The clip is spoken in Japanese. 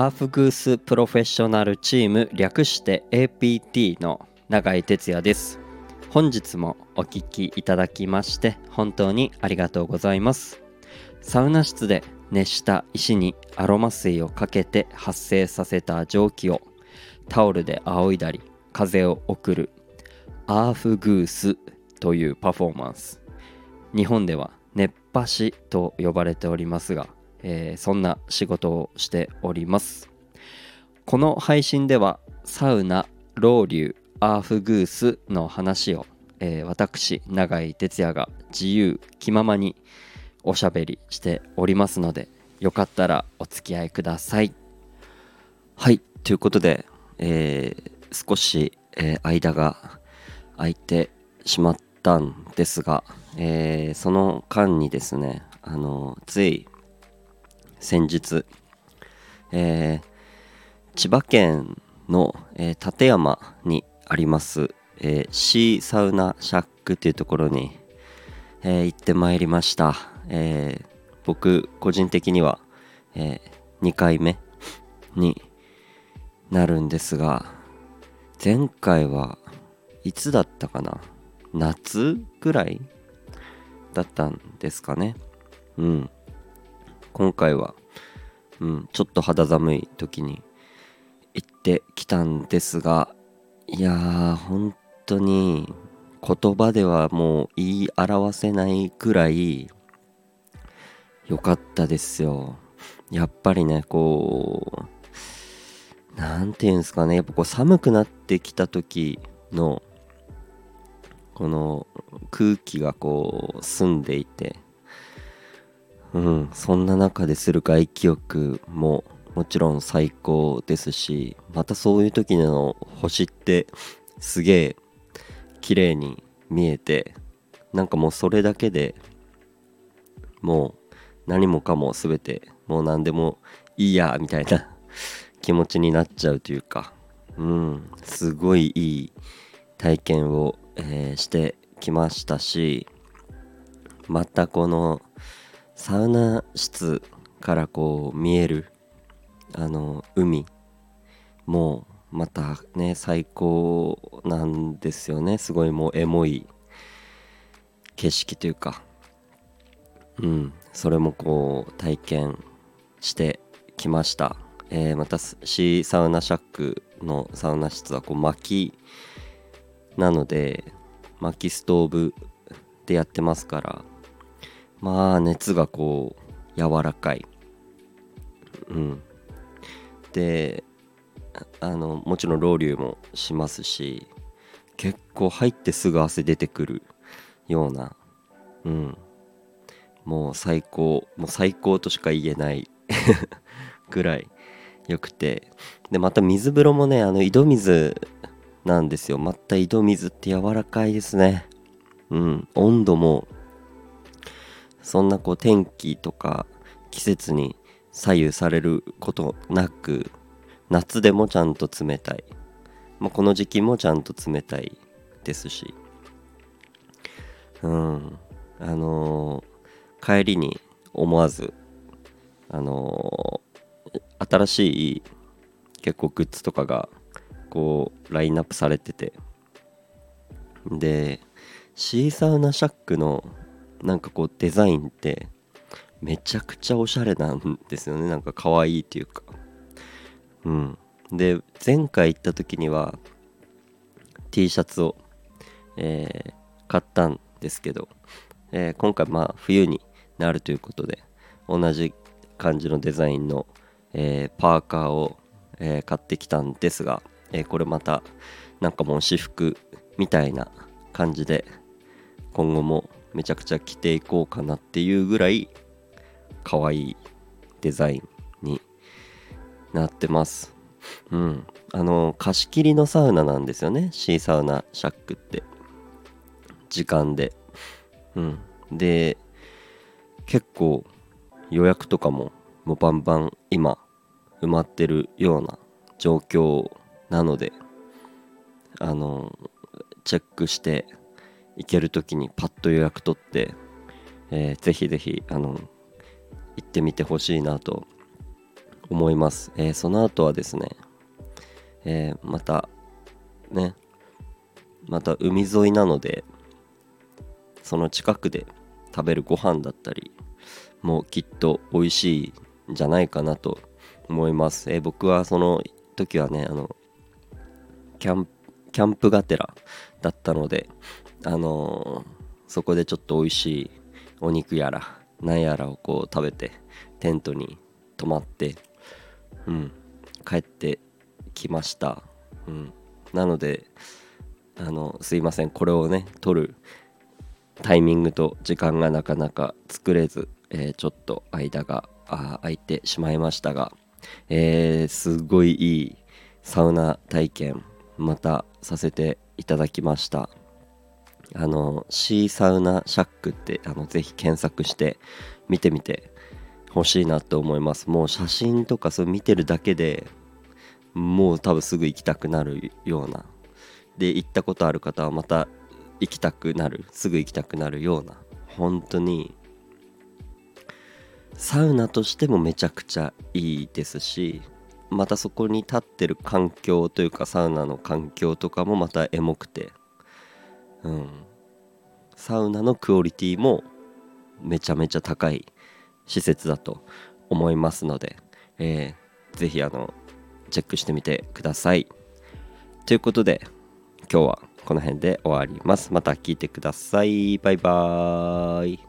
アーフグースプロフェッショナルチーム略して APT の永井哲也です。本日もお聴きいただきまして本当にありがとうございます。サウナ室で熱した石にアロマ水をかけて発生させた蒸気をタオルで仰いだり風を送るアーフグースというパフォーマンス。日本では熱波師と呼ばれておりますが、えー、そんな仕事をしております。この配信ではサウナロウリュアーフグースの話を、えー、私永井哲也が自由気ままにおしゃべりしておりますのでよかったらお付き合いください。はいということで、えー、少し、えー、間が空いてしまったんですが、えー、その間にですねあのつい先日、え千葉県の、え館山にあります、えシーサウナシャックというところに、え行ってまいりました。えー、僕個人的には、えー、2回目になるんですが前回はいつだったかな？夏ぐらいだったんですかね。うん。今回は、うん、ちょっと肌寒い時に行ってきたんですがいやー本当に言葉ではもう言い表せないくらい良かったですよ。やっぱりね、こう、なんていうんですかね、やっぱこう寒くなってきた時の、この空気がこう澄んでいて、うん、そんな中でする外気浴ももちろん最高ですし、またそういう時の星ってすげえ綺麗に見えて、なんかもうそれだけでもう何もかも全てもう何でもいいやみたいな 気持ちになっちゃうというかうん。すごいいい体験を、えー、してきましたしまたこのサウナ室からこう見えるあの海もまたね最高なんですよね。すごいもうエモい景色というか。うん。それもこう体験してきました、えー、またシーサウナシャックのサウナ室はこう薪なので薪ストーブでやってますから。まあ熱がこう柔らかい。うん。であのもちろんロウリュもしますし結構入ってすぐ汗出てくるようなうん。もう最高もう最高としか言えない ぐらい良くて。でまた水風呂もねあの井戸水なんですよ。また井戸水って柔らかいですね。うん。温度もそんなこう天気とか季節に左右されることなく夏でもちゃんと冷たい、まあ、この時期もちゃんと冷たいですし。うん。あのー帰りに思わずあのー、新しい結構グッズとかがこうラインナップされてて。でシーサウナシャックのなんかこうデザインってめちゃくちゃおしゃれなんですよね。なんか可愛いっていうか。うん。で前回行った時には T シャツを、えー、買ったんですけど、えー、今回まあ冬になるということで同じ感じのデザインの、えー、パーカーを、え、買ってきたんですが、え、これまたなんかもう私服みたいな感じで今後もめちゃくちゃ着ていこうかなっていうぐらい可愛いデザインになってます。うん。あの貸し切りのサウナなんですよね。シーサウナシャックって。時間で。うん。で結構予約とかももうバンバン今埋まってるような状況なのであのチェックして行ける時にパッと予約取って、えー、ぜひぜひあの行ってみてほしいなと思います、えー、その後はですね、えー、またねまた海沿いなのでその近くで食べるご飯だったりもきっと美味しいんじゃないかなと思います、えー、僕はその時はねあのキャンキャンプがてらだったのであの、そこでちょっと美味しいお肉やら何やらをこう食べてテントに泊まってうん帰ってきました。うん。なのであのすいません。これをね撮るタイミングと時間がなかなか作れず、えー、ちょっと間が空いてしまいましたが、えー、すごいいいサウナ体験またさせていただきました。あのシーサウナシャックってあのぜひ検索して見てみてほしいなと思います。もう写真とかそう見てるだけでもう多分すぐ行きたくなるような。で行ったことある方はまた行きたくなるすぐ行きたくなるような。本当にサウナとしてもめちゃくちゃいいですしまたそこに立ってる環境というかサウナの環境とかもまたエモくて。うん。サウナのクオリティもめちゃめちゃ高い施設だと思いますので、えー、ぜひあのチェックしてみてください。ということで今日はこの辺で終わりますまた聞いてくださいバイバーイ